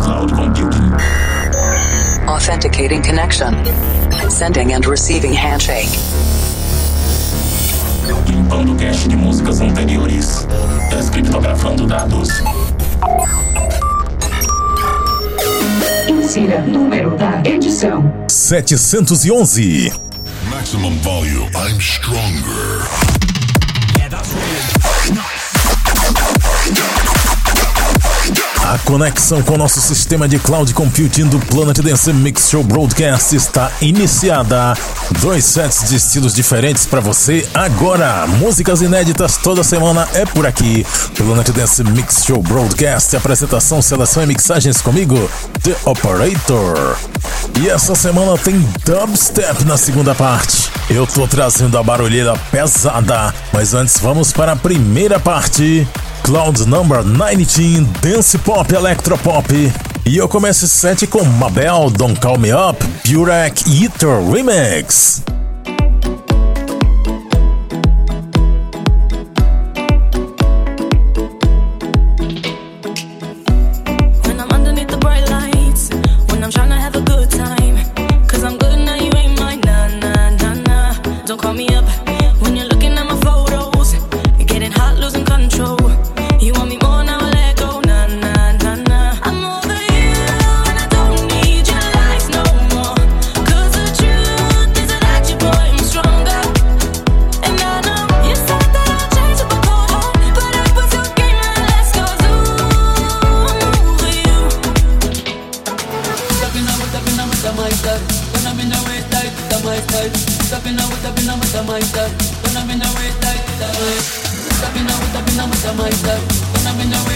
cloud computing. Authenticating connection. Sending and receiving handshake. Limpando cache de músicas anteriores. Tá Descriptografando dados. Insira número da edição: 711. Maximum volume. I'm stronger. Yeah, that's weird. Nice. A conexão com o nosso sistema de cloud computing do Planet Dance Mix Show Broadcast está iniciada. Dois sets de estilos diferentes para você agora. Músicas inéditas toda semana é por aqui. Planet Dance Mix Show Broadcast, apresentação, seleção e mixagens comigo, The Operator. E essa semana tem dubstep na segunda parte. Eu tô trazendo a barulheira pesada, mas antes vamos para a primeira parte. Cloud Number 19 Dance Pop Electropop. E eu começo esse set com Mabel Don't Call Me Up, Burek Eater Remix. Jamaica, when I'm in the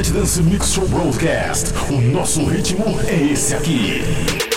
Planet Dance Mix Show Broadcast. O nosso ritmo é esse aqui.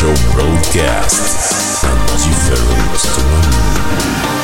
show broadcast. I'm Najee Ferro,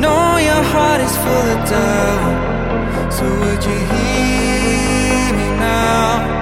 know your heart is full of doubt. So would you hear me now?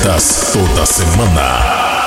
Vintas toda semana.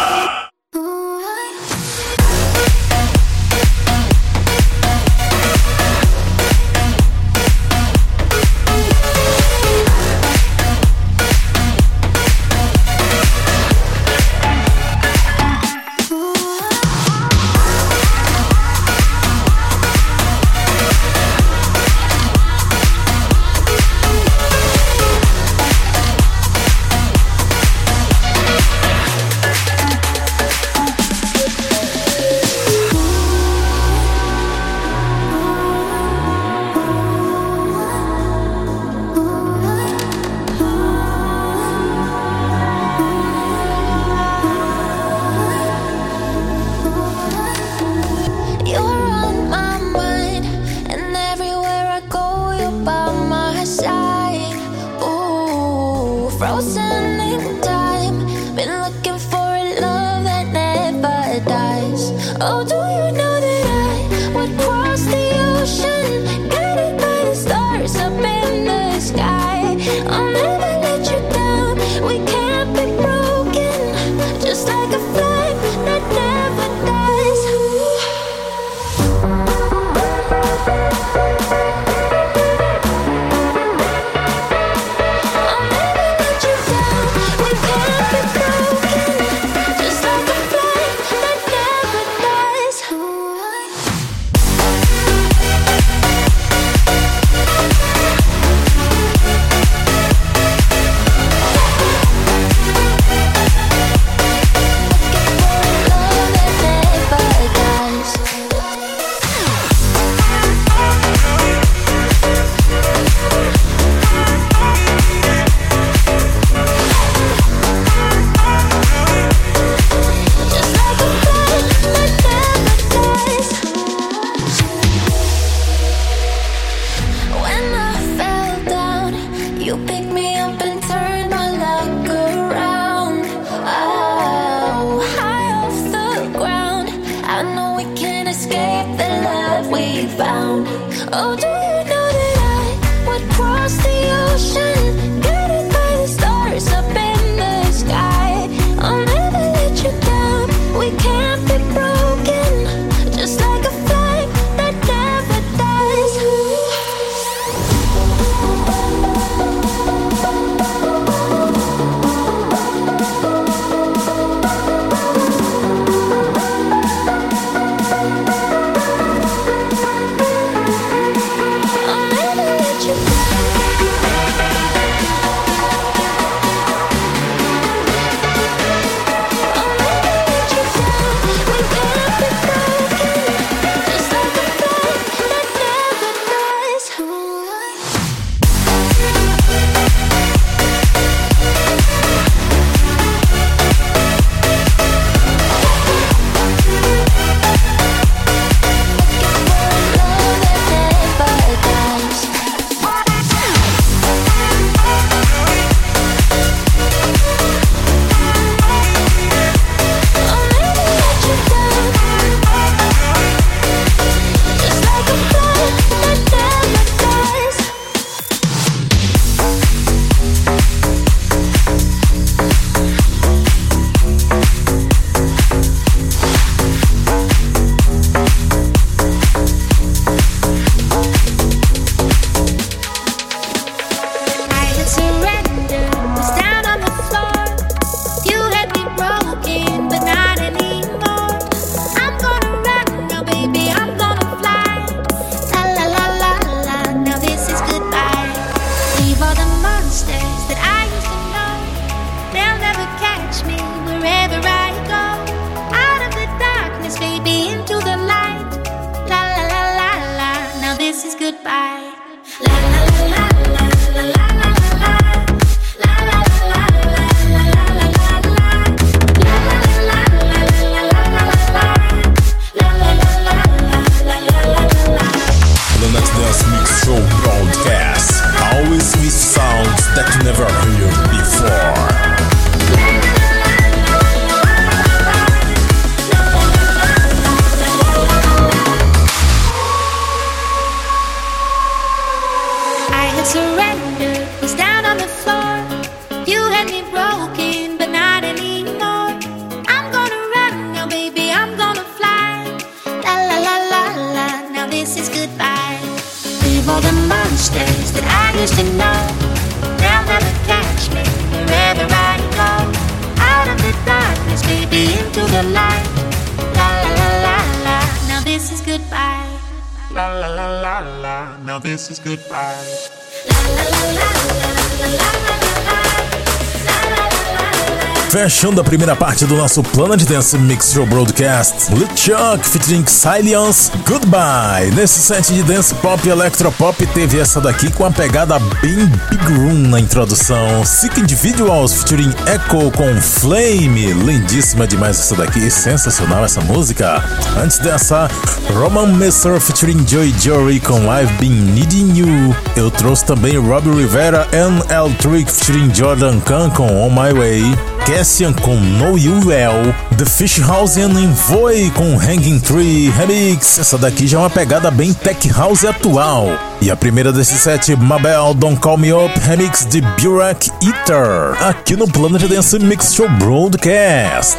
Fechando a primeira parte do nosso Planet Dance Mix Show Broadcast, Lil Chuck featuring Silence Goodbye. Nesse set de dance pop e electropop teve essa daqui com a pegada bem big room na introdução. Sick Individuals featuring Echo com Flame. Lindíssima demais essa daqui, sensacional essa música. Antes dessa, Roman Messer featuring Joy Jory com I've Been Needing You. Eu trouxe também Robbie Rivera and L Trick featuring Jordan Khan com On My Way. Cassian com Know You Well, The Fish House and Envoy com Hanging Tree Remix. Essa daqui já é uma pegada bem tech house atual. E a primeira desse set, Mabel Don't Call Me Up Remix de Burak Eater, aqui no Planet Dance Mix Show Broadcast.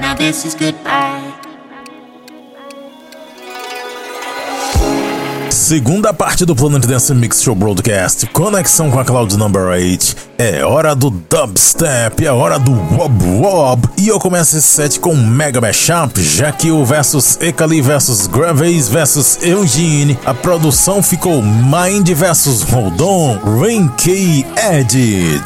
Now this is Segunda parte do Planet Dance Mix Show Broadcast, conexão com a Cloud Number 8. É hora do dubstep, é hora do wob wob. E eu começo esse set com Mega Mashup, já que o versus Ekali versus Graves versus Eugene. A produção ficou Mind versus Hold Rain K Edit.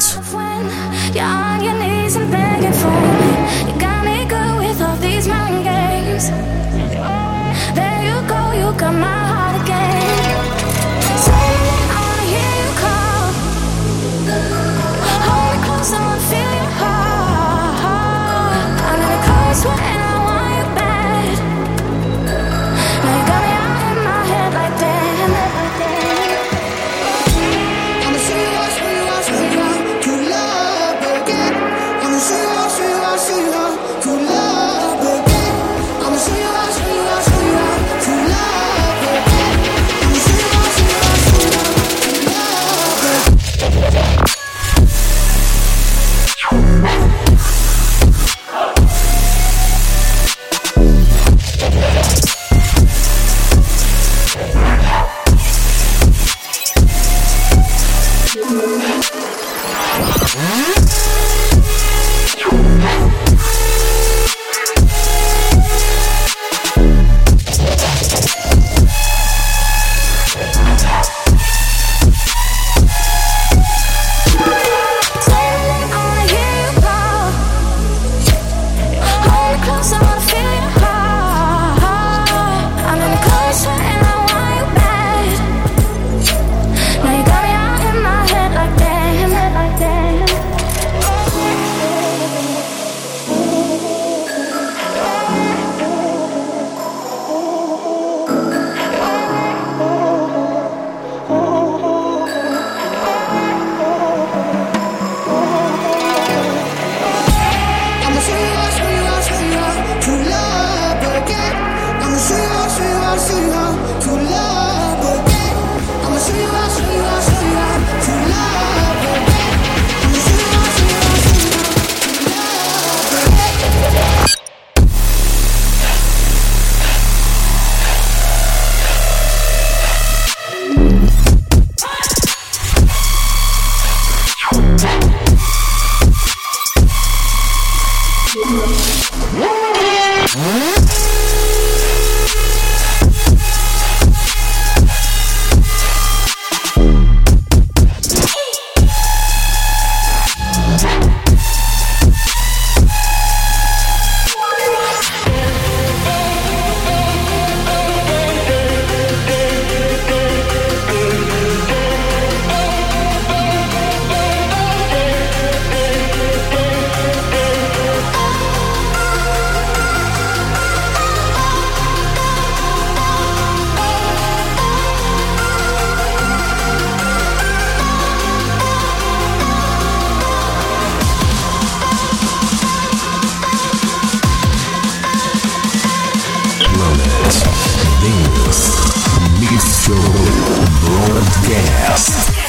Dance.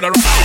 For the.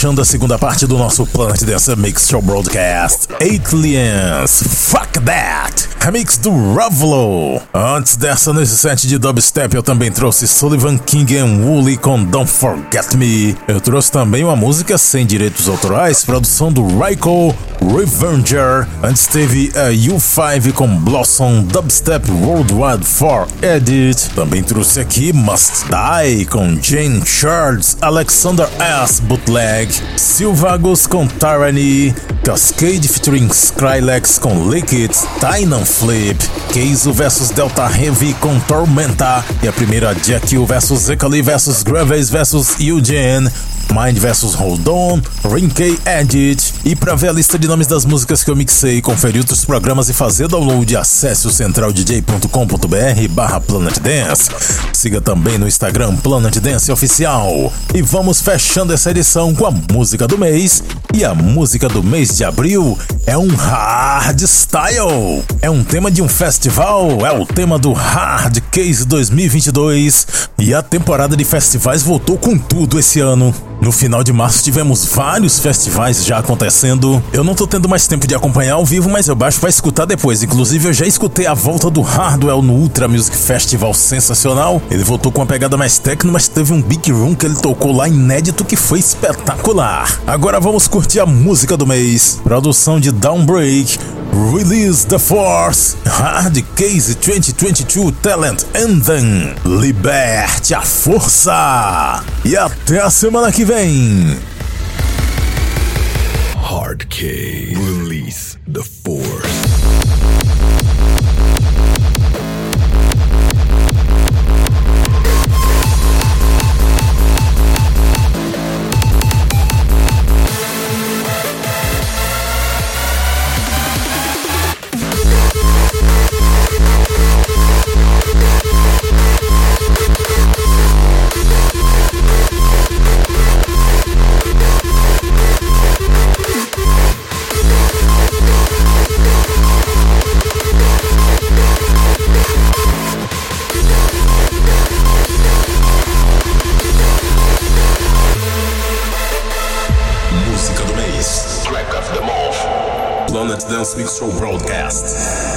Fechando a segunda parte do nosso Planet Dance Mix Show Broadcast, Aliens, Fuck That, remix do Ravlo. Antes dessa, nesse set de dubstep, eu também trouxe Sullivan King and Wooly com Don't Forget Me. Eu trouxe também uma música sem direitos autorais, produção do Raiko Revenger. Antes teve a U5 com Blossom Dubstep Worldwide 4 Edit. Também trouxe aqui Must Die com Jane Charles, Alexander S. Bootleg, Silvagos com Tyranny, Cascade featuring Skrillex com Liquid, Tynan Flip, Keizo vs Delta Heavy com Tormenta e a primeira Jack vs Zekali vs Graves vs Eugene, Mind vs Hold On, Rinkey Edit. E para ver a lista de nomes das músicas que eu mixei, conferir outros programas e fazer download, acesse o centraldj.com.br barra Planet Dance. Siga também no Instagram Planet Dance Oficial. E vamos fechando essa edição com a música do mês. E a música do mês de abril é um Hard Style. É um tema de um festival, é o tema do Hard Case 2022. E a temporada de festivais voltou com tudo esse ano. No final de março tivemos vários festivais já acontecendo. Eu não tô tendo mais tempo de acompanhar ao vivo, mas eu baixo para escutar depois. Inclusive eu já escutei a volta do Hardwell no Ultra Music Festival sensacional. Ele voltou com uma pegada mais techno, mas teve um big room que ele tocou lá inédito que foi espetacular. Agora vamos curtir a música do mês. Produção de Downbreak, Release the Force, Hard Case 2022 Talent Anthem. Liberte a força! E até a semana que vem! Hard K. Release the force. Planet Dance Mix Show Broadcast.